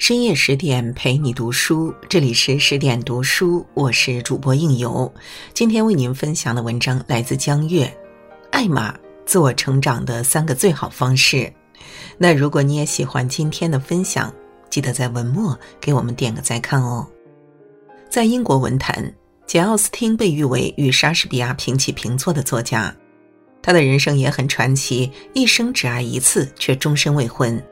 深夜十点陪你读书，这里是十点读书，我是主播应由。今天为您分享的文章来自江月，艾玛自我成长的三个最好方式。那如果你也喜欢今天的分享，记得在文末给我们点个再看哦。在英国文坛，简·奥斯汀被誉为与莎士比亚平起平坐的作家，他的人生也很传奇，一生只爱一次，却终身未婚。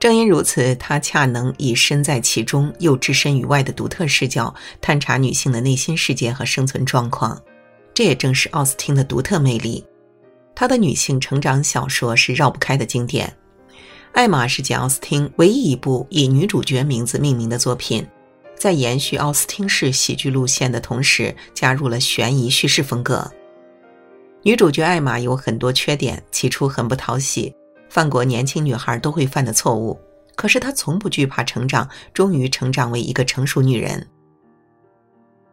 正因如此，他恰能以身在其中又置身于外的独特视角，探查女性的内心世界和生存状况。这也正是奥斯汀的独特魅力。他的女性成长小说是绕不开的经典，《艾玛》是简·奥斯汀唯一一部以女主角名字命名的作品，在延续奥斯汀式喜剧路线的同时，加入了悬疑叙事风格。女主角艾玛有很多缺点，起初很不讨喜。犯过年轻女孩都会犯的错误，可是她从不惧怕成长，终于成长为一个成熟女人。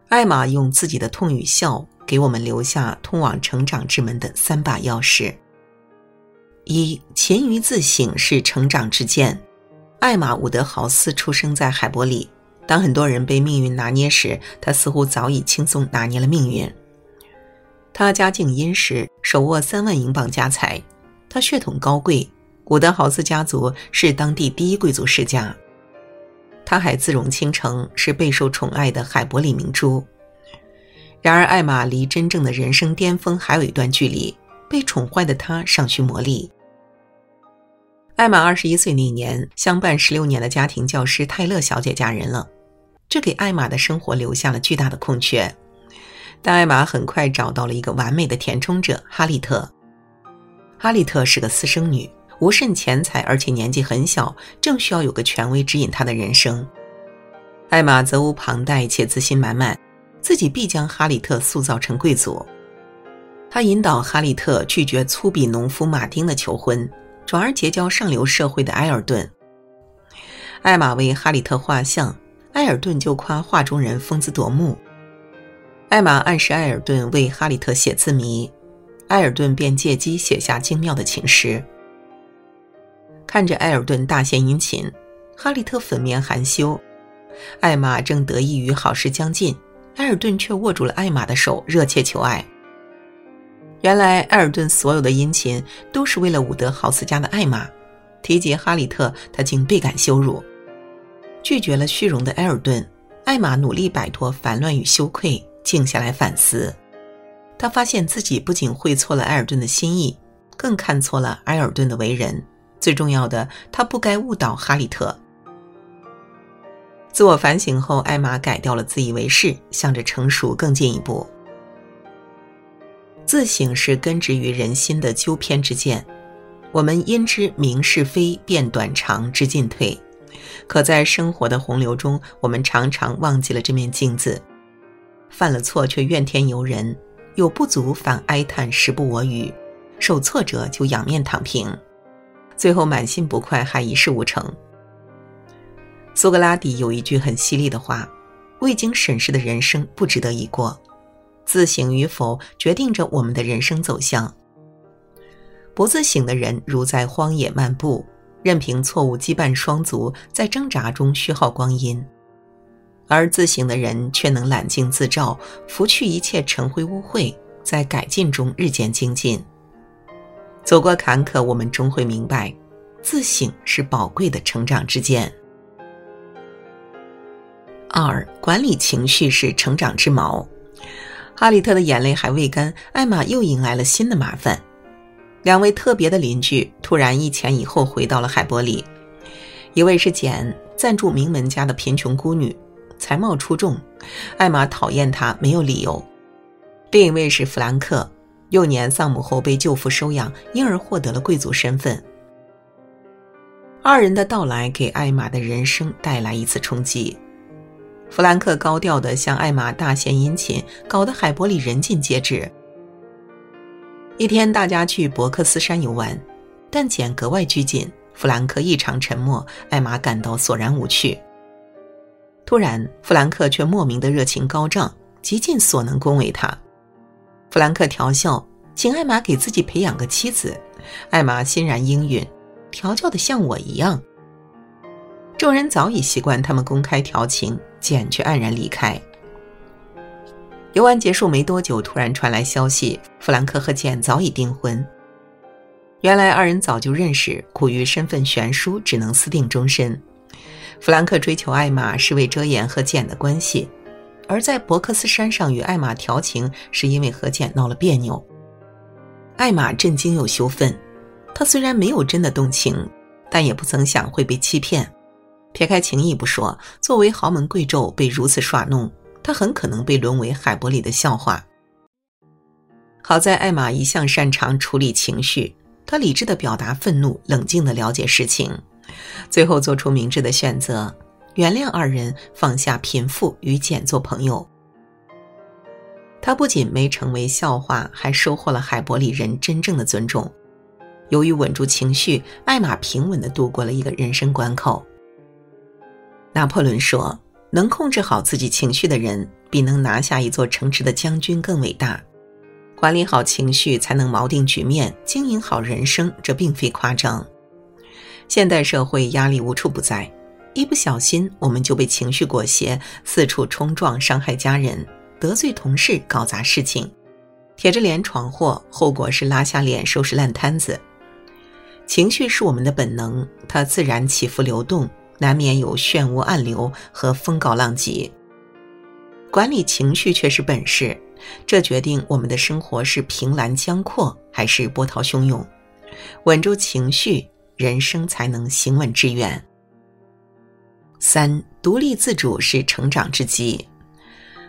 艾玛用自己的痛与笑，给我们留下通往成长之门的三把钥匙。一，勤于自省是成长之剑。艾玛伍德豪斯出生在海伯里，当很多人被命运拿捏时，他似乎早已轻松拿捏了命运。他家境殷实，手握三万英镑家财。他血统高贵，古德豪斯家族是当地第一贵族世家。他还自荣倾城，是备受宠爱的海伯里明珠。然而，艾玛离真正的人生巅峰还有一段距离。被宠坏的她尚需磨砺。艾玛二十一岁那年，相伴十六年的家庭教师泰勒小姐嫁人了，这给艾玛的生活留下了巨大的空缺。但艾玛很快找到了一个完美的填充者——哈利特。哈利特是个私生女，无甚钱财，而且年纪很小，正需要有个权威指引她的人生。艾玛责无旁贷且自信满满，自己必将哈利特塑造成贵族。他引导哈利特拒绝粗鄙农夫马丁的求婚，转而结交上流社会的埃尔顿。艾玛为哈利特画像，埃尔顿就夸画中人风姿夺目。艾玛暗示埃尔顿为哈利特写字谜。埃尔顿便借机写下精妙的情诗。看着埃尔顿大献殷勤，哈利特粉面含羞。艾玛正得意于好事将近，埃尔顿却握住了艾玛的手，热切求爱。原来埃尔顿所有的殷勤都是为了伍德豪斯家的艾玛。提及哈利特，他竟倍感羞辱，拒绝了虚荣的埃尔顿。艾玛努力摆脱烦乱与羞愧，静下来反思。他发现自己不仅会错了埃尔顿的心意，更看错了埃尔顿的为人。最重要的，他不该误导哈利特。自我反省后，艾玛改掉了自以为是，向着成熟更进一步。自省是根植于人心的纠偏之见，我们因之明是非、辨短长、知进退。可在生活的洪流中，我们常常忘记了这面镜子，犯了错却怨天尤人。有不足反哀叹时不我与，受挫折就仰面躺平，最后满心不快还一事无成。苏格拉底有一句很犀利的话：“未经审视的人生不值得一过。”自省与否决定着我们的人生走向。不自省的人如在荒野漫步，任凭错误羁绊双足，在挣扎中虚耗光阴。而自省的人却能揽镜自照，拂去一切尘灰污秽，在改进中日渐精进。走过坎坷，我们终会明白，自省是宝贵的成长之剑。二、管理情绪是成长之矛。哈里特的眼泪还未干，艾玛又迎来了新的麻烦。两位特别的邻居突然一前一后回到了海伯里，一位是简，暂住名门家的贫穷孤女。才貌出众，艾玛讨厌他没有理由。另一位是弗兰克，幼年丧母后被舅父收养，因而获得了贵族身份。二人的到来给艾玛的人生带来一次冲击。弗兰克高调地向艾玛大献殷勤，搞得海伯里人尽皆知。一天，大家去伯克斯山游玩，但简格外拘谨，弗兰克异常沉默，艾玛感到索然无趣。突然，弗兰克却莫名的热情高涨，极尽所能恭维他。弗兰克调笑，请艾玛给自己培养个妻子。艾玛欣然应允，调教的像我一样。众人早已习惯他们公开调情，简却黯然离开。游玩结束没多久，突然传来消息，弗兰克和简早已订婚。原来二人早就认识，苦于身份悬殊，只能私定终身。弗兰克追求艾玛是为遮掩和简的关系，而在伯克斯山上与艾玛调情，是因为和简闹了别扭。艾玛震惊又羞愤，她虽然没有真的动情，但也不曾想会被欺骗。撇开情谊不说，作为豪门贵胄被如此耍弄，她很可能被沦为海伯里的笑话。好在艾玛一向擅长处理情绪，她理智的表达愤怒，冷静的了解事情。最后做出明智的选择，原谅二人，放下贫富，与简做朋友。他不仅没成为笑话，还收获了海伯里人真正的尊重。由于稳住情绪，艾玛平稳地度过了一个人生关口。拿破仑说：“能控制好自己情绪的人，比能拿下一座城池的将军更伟大。管理好情绪，才能锚定局面，经营好人生。这并非夸张。”现代社会压力无处不在，一不小心我们就被情绪裹挟，四处冲撞，伤害家人，得罪同事，搞砸事情，铁着脸闯祸，后果是拉下脸收拾烂摊子。情绪是我们的本能，它自然起伏流动，难免有漩涡暗流和风高浪急。管理情绪却是本事，这决定我们的生活是平澜江阔还是波涛汹涌。稳住情绪。人生才能行稳致远。三，独立自主是成长之基。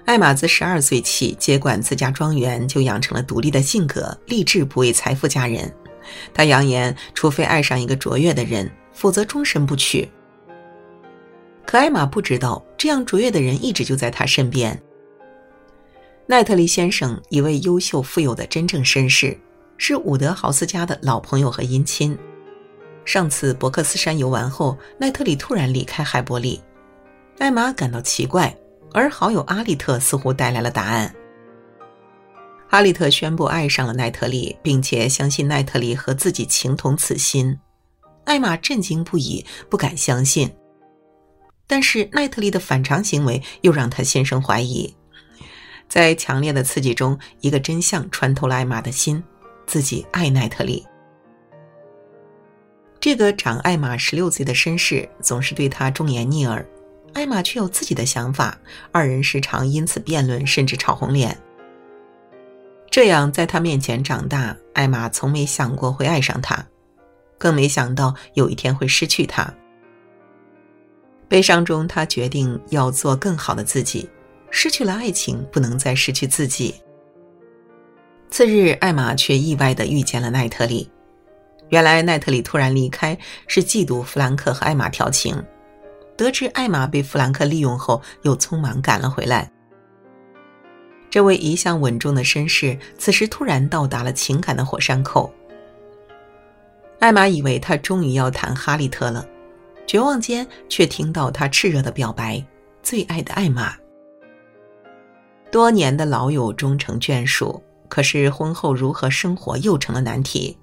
艾玛自十二岁起接管自家庄园，就养成了独立的性格，立志不为财富嫁人。他扬言，除非爱上一个卓越的人，否则终身不娶。可艾玛不知道，这样卓越的人一直就在他身边。奈特利先生，一位优秀富有的真正绅士，是伍德豪斯家的老朋友和姻亲。上次伯克斯山游玩后，奈特里突然离开海伯利，艾玛感到奇怪，而好友阿利特似乎带来了答案。阿利特宣布爱上了奈特里，并且相信奈特里和自己情同此心。艾玛震惊不已，不敢相信。但是奈特里的反常行为又让他心生怀疑。在强烈的刺激中，一个真相穿透了艾玛的心：自己爱奈特里。这个长艾玛十六岁的绅士总是对她忠言逆耳，艾玛却有自己的想法，二人时常因此辩论，甚至吵红脸。这样在他面前长大，艾玛从没想过会爱上他，更没想到有一天会失去他。悲伤中，他决定要做更好的自己，失去了爱情，不能再失去自己。次日，艾玛却意外地遇见了奈特里。原来奈特里突然离开是嫉妒弗兰克和艾玛调情，得知艾玛被弗兰克利用后，又匆忙赶了回来。这位一向稳重的绅士此时突然到达了情感的火山口。艾玛以为他终于要谈哈利特了，绝望间却听到他炽热的表白：“最爱的艾玛。”多年的老友终成眷属，可是婚后如何生活又成了难题。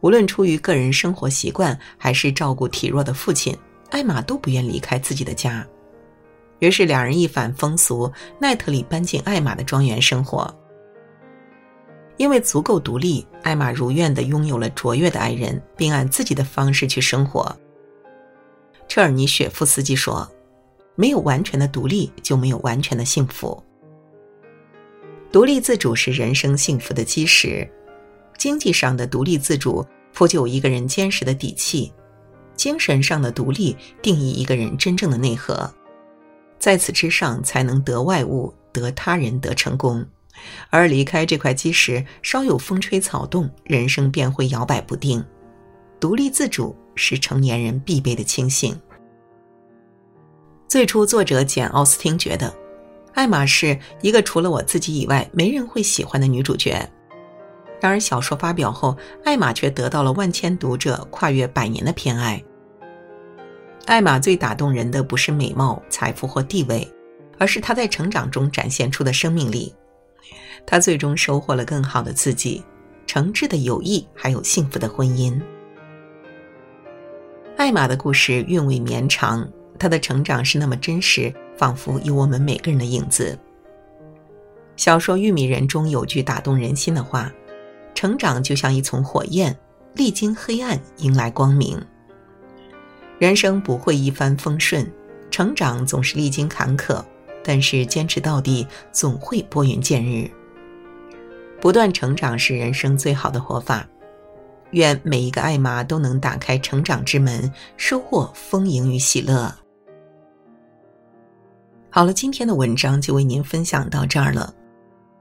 无论出于个人生活习惯，还是照顾体弱的父亲，艾玛都不愿离开自己的家。于是两人一反风俗，奈特里搬进艾玛的庄园生活。因为足够独立，艾玛如愿地拥有了卓越的爱人，并按自己的方式去生活。车尔尼雪夫斯基说：“没有完全的独立，就没有完全的幸福。独立自主是人生幸福的基石。”经济上的独立自主，铺就一个人坚实的底气；精神上的独立，定义一个人真正的内核。在此之上，才能得外物，得他人，得成功。而离开这块基石，稍有风吹草动，人生便会摇摆不定。独立自主是成年人必备的清醒。最初，作者简·奥斯汀觉得，艾玛是一个除了我自己以外没人会喜欢的女主角。然而，小说发表后，艾玛却得到了万千读者跨越百年的偏爱。艾玛最打动人的不是美貌、财富或地位，而是她在成长中展现出的生命力。她最终收获了更好的自己、诚挚的友谊，还有幸福的婚姻。艾艾玛的故事韵味绵长，她的成长是那么真实，仿佛有我们每个人的影子。小说《玉米人》中有句打动人心的话：“成长就像一丛火焰，历经黑暗，迎来光明。”人生不会一帆风顺，成长总是历经坎坷，但是坚持到底，总会拨云见日。不断成长是人生最好的活法。愿每一个爱妈都能打开成长之门，收获丰盈与喜乐。好了，今天的文章就为您分享到这儿了。